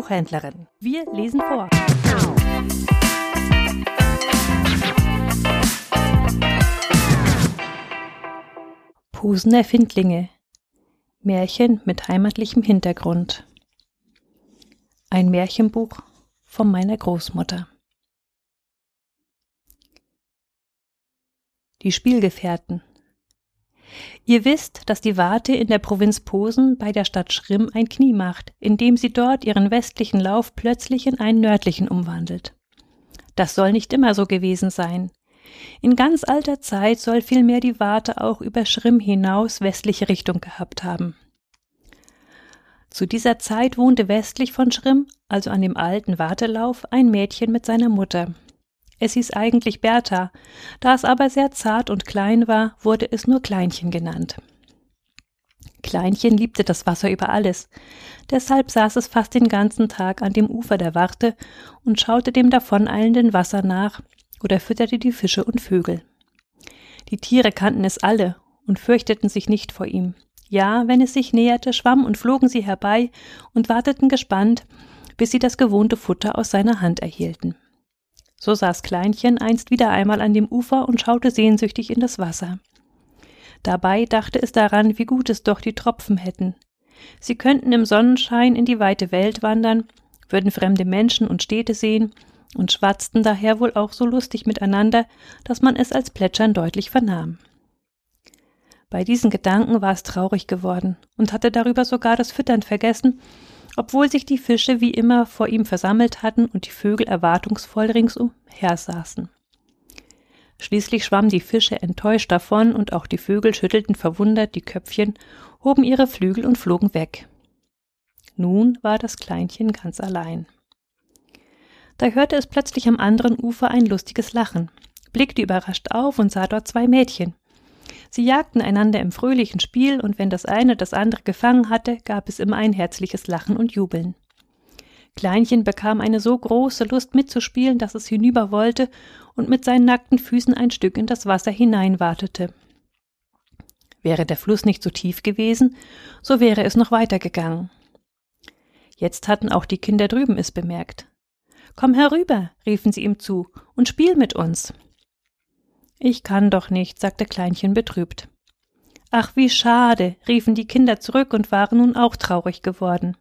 Buchhändlerin. Wir lesen vor. Pusenerfindlinge. Märchen mit heimatlichem Hintergrund. Ein Märchenbuch von meiner Großmutter. Die Spielgefährten. Ihr wisst, dass die Warte in der Provinz Posen bei der Stadt Schrimm ein Knie macht, indem sie dort ihren westlichen Lauf plötzlich in einen nördlichen umwandelt. Das soll nicht immer so gewesen sein. In ganz alter Zeit soll vielmehr die Warte auch über Schrimm hinaus westliche Richtung gehabt haben. Zu dieser Zeit wohnte westlich von Schrimm, also an dem alten Wartelauf, ein Mädchen mit seiner Mutter. Es hieß eigentlich Bertha, da es aber sehr zart und klein war, wurde es nur Kleinchen genannt. Kleinchen liebte das Wasser über alles, deshalb saß es fast den ganzen Tag an dem Ufer der Warte und schaute dem davoneilenden Wasser nach oder fütterte die Fische und Vögel. Die Tiere kannten es alle und fürchteten sich nicht vor ihm. Ja, wenn es sich näherte, schwamm und flogen sie herbei und warteten gespannt, bis sie das gewohnte Futter aus seiner Hand erhielten. So saß Kleinchen einst wieder einmal an dem Ufer und schaute sehnsüchtig in das Wasser. Dabei dachte es daran, wie gut es doch die Tropfen hätten. Sie könnten im Sonnenschein in die weite Welt wandern, würden fremde Menschen und Städte sehen und schwatzten daher wohl auch so lustig miteinander, dass man es als Plätschern deutlich vernahm. Bei diesen Gedanken war es traurig geworden und hatte darüber sogar das Füttern vergessen obwohl sich die Fische wie immer vor ihm versammelt hatten und die Vögel erwartungsvoll ringsumher saßen. Schließlich schwammen die Fische enttäuscht davon und auch die Vögel schüttelten verwundert die Köpfchen, hoben ihre Flügel und flogen weg. Nun war das Kleinchen ganz allein. Da hörte es plötzlich am anderen Ufer ein lustiges Lachen, blickte überrascht auf und sah dort zwei Mädchen. Sie jagten einander im fröhlichen Spiel, und wenn das eine das andere gefangen hatte, gab es immer ein herzliches Lachen und Jubeln. Kleinchen bekam eine so große Lust mitzuspielen, dass es hinüber wollte und mit seinen nackten Füßen ein Stück in das Wasser hineinwartete. Wäre der Fluss nicht so tief gewesen, so wäre es noch weitergegangen. Jetzt hatten auch die Kinder drüben es bemerkt. Komm herüber, riefen sie ihm zu, und spiel mit uns. Ich kann doch nicht, sagte Kleinchen betrübt. Ach, wie schade, riefen die Kinder zurück und waren nun auch traurig geworden.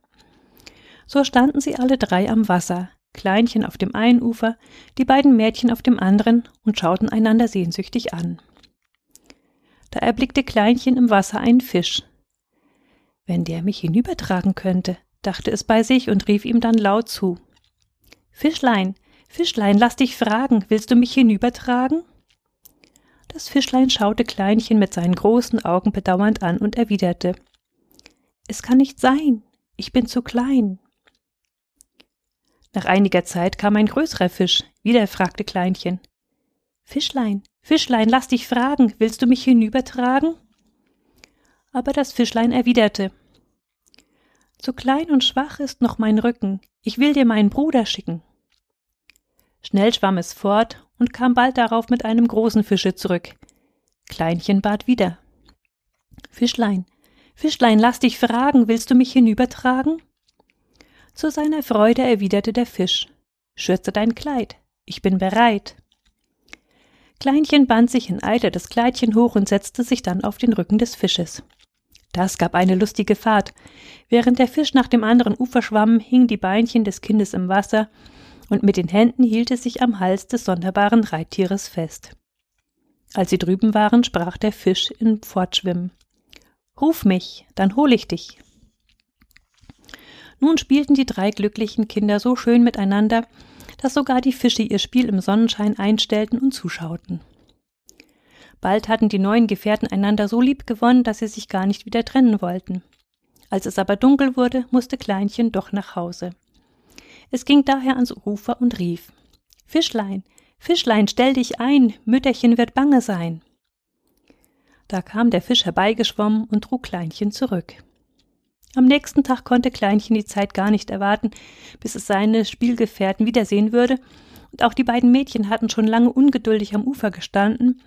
So standen sie alle drei am Wasser, Kleinchen auf dem einen Ufer, die beiden Mädchen auf dem anderen und schauten einander sehnsüchtig an. Da erblickte Kleinchen im Wasser einen Fisch. Wenn der mich hinübertragen könnte, dachte es bei sich und rief ihm dann laut zu. Fischlein, Fischlein, lass dich fragen, willst du mich hinübertragen? Das Fischlein schaute Kleinchen mit seinen großen Augen bedauernd an und erwiderte Es kann nicht sein, ich bin zu klein. Nach einiger Zeit kam ein größerer Fisch, wieder fragte Kleinchen Fischlein, Fischlein, lass dich fragen, willst du mich hinübertragen? Aber das Fischlein erwiderte Zu klein und schwach ist noch mein Rücken, ich will dir meinen Bruder schicken. Schnell schwamm es fort und kam bald darauf mit einem großen Fische zurück. Kleinchen bat wieder. Fischlein, Fischlein, lass dich fragen, willst du mich hinübertragen? Zu seiner Freude erwiderte der Fisch. Schürze dein Kleid, ich bin bereit. Kleinchen band sich in Eile das Kleidchen hoch und setzte sich dann auf den Rücken des Fisches. Das gab eine lustige Fahrt. Während der Fisch nach dem anderen Ufer schwamm, hingen die Beinchen des Kindes im Wasser, und mit den Händen hielt es sich am Hals des sonderbaren Reittieres fest. Als sie drüben waren, sprach der Fisch im Fortschwimmen. Ruf mich, dann hol ich dich. Nun spielten die drei glücklichen Kinder so schön miteinander, dass sogar die Fische ihr Spiel im Sonnenschein einstellten und zuschauten. Bald hatten die neuen Gefährten einander so lieb gewonnen, dass sie sich gar nicht wieder trennen wollten. Als es aber dunkel wurde, musste Kleinchen doch nach Hause. Es ging daher ans Ufer und rief Fischlein, Fischlein, stell dich ein, Mütterchen wird bange sein. Da kam der Fisch herbeigeschwommen und trug Kleinchen zurück. Am nächsten Tag konnte Kleinchen die Zeit gar nicht erwarten, bis es seine Spielgefährten wiedersehen würde, und auch die beiden Mädchen hatten schon lange ungeduldig am Ufer gestanden,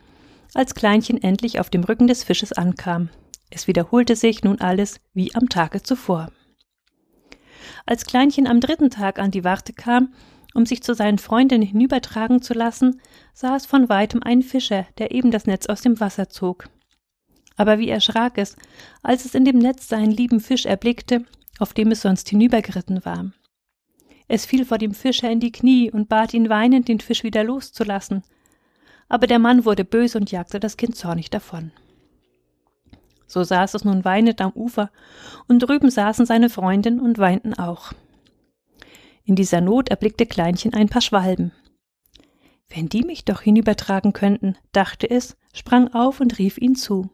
als Kleinchen endlich auf dem Rücken des Fisches ankam. Es wiederholte sich nun alles wie am Tage zuvor. Als Kleinchen am dritten Tag an die Warte kam, um sich zu seinen Freundinnen hinübertragen zu lassen, sah es von weitem einen Fischer, der eben das Netz aus dem Wasser zog. Aber wie erschrak es, als es in dem Netz seinen lieben Fisch erblickte, auf dem es sonst hinübergeritten war. Es fiel vor dem Fischer in die Knie und bat ihn weinend, den Fisch wieder loszulassen. Aber der Mann wurde böse und jagte das Kind zornig davon. So saß es nun weinend am Ufer, und drüben saßen seine Freundin und weinten auch. In dieser Not erblickte Kleinchen ein paar Schwalben. Wenn die mich doch hinübertragen könnten, dachte es, sprang auf und rief ihn zu.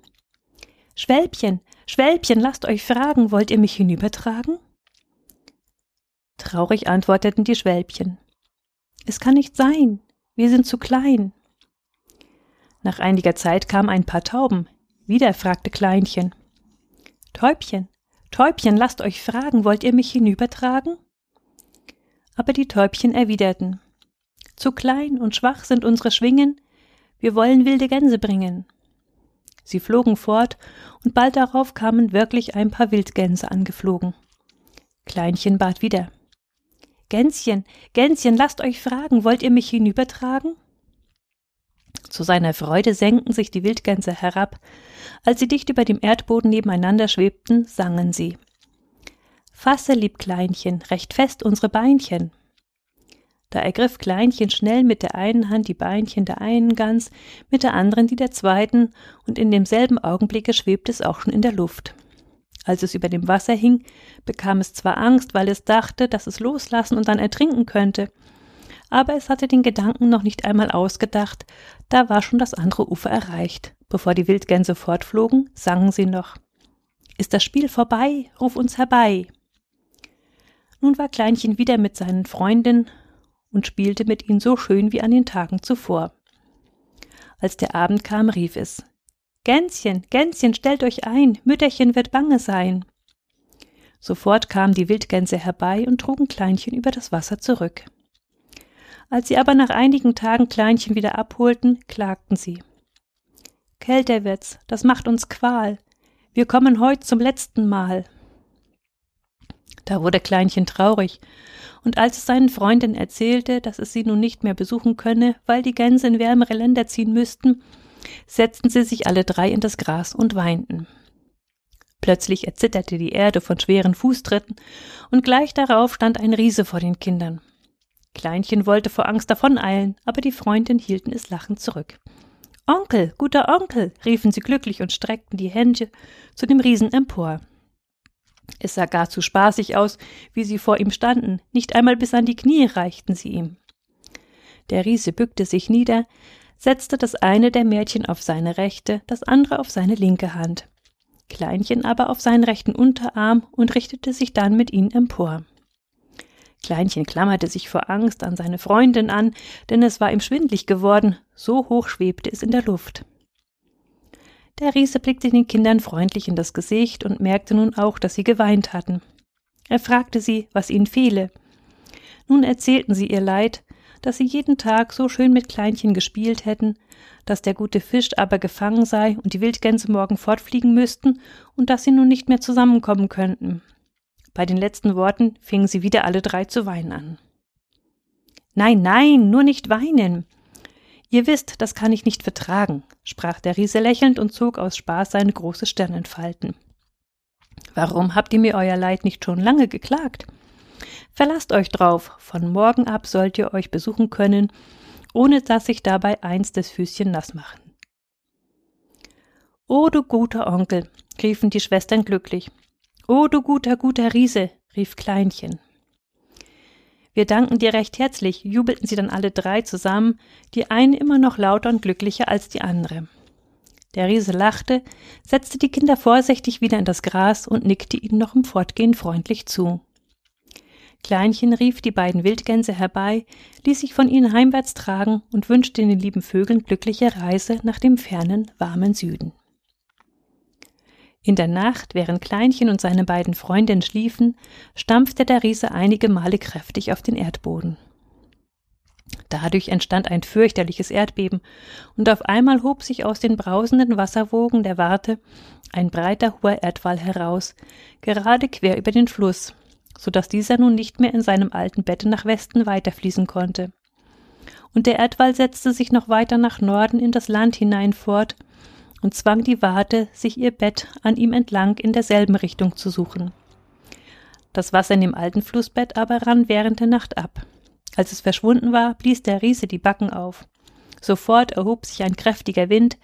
Schwälbchen, Schwälbchen, lasst euch fragen, wollt ihr mich hinübertragen? Traurig antworteten die Schwälbchen. Es kann nicht sein, wir sind zu klein. Nach einiger Zeit kamen ein paar Tauben. Wieder fragte Kleinchen. Täubchen, Täubchen, lasst euch fragen, wollt ihr mich hinübertragen? Aber die Täubchen erwiderten. Zu klein und schwach sind unsere Schwingen, wir wollen wilde Gänse bringen. Sie flogen fort, und bald darauf kamen wirklich ein paar Wildgänse angeflogen. Kleinchen bat wieder. Gänschen, Gänschen, lasst euch fragen, wollt ihr mich hinübertragen? Zu seiner Freude senkten sich die Wildgänse herab. Als sie dicht über dem Erdboden nebeneinander schwebten, sangen sie. Fasse, lieb Kleinchen, recht fest unsere Beinchen. Da ergriff Kleinchen schnell mit der einen Hand die Beinchen der einen Gans, mit der anderen die der zweiten, und in demselben Augenblicke schwebte es auch schon in der Luft. Als es über dem Wasser hing, bekam es zwar Angst, weil es dachte, dass es loslassen und dann ertrinken könnte, aber es hatte den Gedanken noch nicht einmal ausgedacht, da war schon das andere Ufer erreicht. Bevor die Wildgänse fortflogen, sangen sie noch Ist das Spiel vorbei? Ruf uns herbei. Nun war Kleinchen wieder mit seinen Freundinnen und spielte mit ihnen so schön wie an den Tagen zuvor. Als der Abend kam, rief es Gänschen, Gänschen, stellt euch ein, Mütterchen wird bange sein. Sofort kamen die Wildgänse herbei und trugen Kleinchen über das Wasser zurück. Als sie aber nach einigen Tagen Kleinchen wieder abholten, klagten sie. Kälter wird's, das macht uns Qual. Wir kommen heut zum letzten Mal. Da wurde Kleinchen traurig, und als es seinen Freundinnen erzählte, dass es sie nun nicht mehr besuchen könne, weil die Gänse in wärmere Länder ziehen müssten, setzten sie sich alle drei in das Gras und weinten. Plötzlich erzitterte die Erde von schweren Fußtritten, und gleich darauf stand ein Riese vor den Kindern. Kleinchen wollte vor Angst davoneilen, aber die Freundinnen hielten es lachend zurück. Onkel, guter Onkel, riefen sie glücklich und streckten die Hände zu dem Riesen empor. Es sah gar zu spaßig aus, wie sie vor ihm standen, nicht einmal bis an die Knie reichten sie ihm. Der Riese bückte sich nieder, setzte das eine der Mädchen auf seine rechte, das andere auf seine linke Hand, Kleinchen aber auf seinen rechten Unterarm und richtete sich dann mit ihnen empor. Kleinchen klammerte sich vor Angst an seine Freundin an, denn es war ihm schwindlig geworden, so hoch schwebte es in der Luft. Der Riese blickte den Kindern freundlich in das Gesicht und merkte nun auch, dass sie geweint hatten. Er fragte sie, was ihnen fehle. Nun erzählten sie ihr Leid, dass sie jeden Tag so schön mit Kleinchen gespielt hätten, dass der gute Fisch aber gefangen sei und die Wildgänse morgen fortfliegen müssten und dass sie nun nicht mehr zusammenkommen könnten. Bei den letzten Worten fingen sie wieder alle drei zu weinen an. Nein, nein, nur nicht weinen. Ihr wisst, das kann ich nicht vertragen, sprach der Riese lächelnd und zog aus Spaß seine große Stirn Falten. Warum habt ihr mir euer Leid nicht schon lange geklagt? Verlasst euch drauf, von morgen ab sollt ihr euch besuchen können, ohne dass sich dabei eins des Füßchen nass machen. O du guter Onkel, riefen die Schwestern glücklich. O du guter, guter Riese, rief Kleinchen. Wir danken dir recht herzlich, jubelten sie dann alle drei zusammen, die eine immer noch lauter und glücklicher als die andere. Der Riese lachte, setzte die Kinder vorsichtig wieder in das Gras und nickte ihnen noch im Fortgehen freundlich zu. Kleinchen rief die beiden Wildgänse herbei, ließ sich von ihnen heimwärts tragen und wünschte den lieben Vögeln glückliche Reise nach dem fernen, warmen Süden. In der Nacht, während Kleinchen und seine beiden Freundinnen schliefen, stampfte der Riese einige Male kräftig auf den Erdboden. Dadurch entstand ein fürchterliches Erdbeben, und auf einmal hob sich aus den brausenden Wasserwogen der Warte ein breiter hoher Erdwall heraus, gerade quer über den Fluss, so dass dieser nun nicht mehr in seinem alten Bette nach Westen weiterfließen konnte. Und der Erdwall setzte sich noch weiter nach Norden in das Land hinein fort und zwang die Warte, sich ihr Bett an ihm entlang in derselben Richtung zu suchen. Das Wasser in dem alten Flussbett aber rann während der Nacht ab. Als es verschwunden war, blies der Riese die Backen auf. Sofort erhob sich ein kräftiger Wind,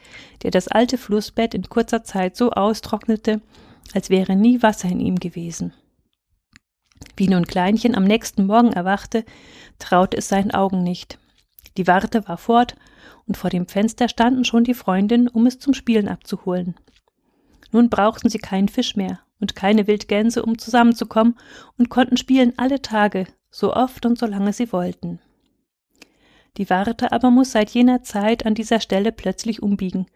der das alte Flussbett in kurzer Zeit so austrocknete, als wäre nie Wasser in ihm gewesen. Wie nun Kleinchen am nächsten Morgen erwachte, traute es seinen Augen nicht. Die Warte war fort, und vor dem Fenster standen schon die Freundinnen, um es zum Spielen abzuholen. Nun brauchten sie keinen Fisch mehr und keine Wildgänse, um zusammenzukommen, und konnten spielen alle Tage, so oft und so lange sie wollten. Die Warte aber muss seit jener Zeit an dieser Stelle plötzlich umbiegen.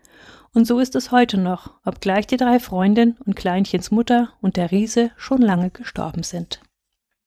Und so ist es heute noch, obgleich die drei Freundinnen und Kleinchens Mutter und der Riese schon lange gestorben sind.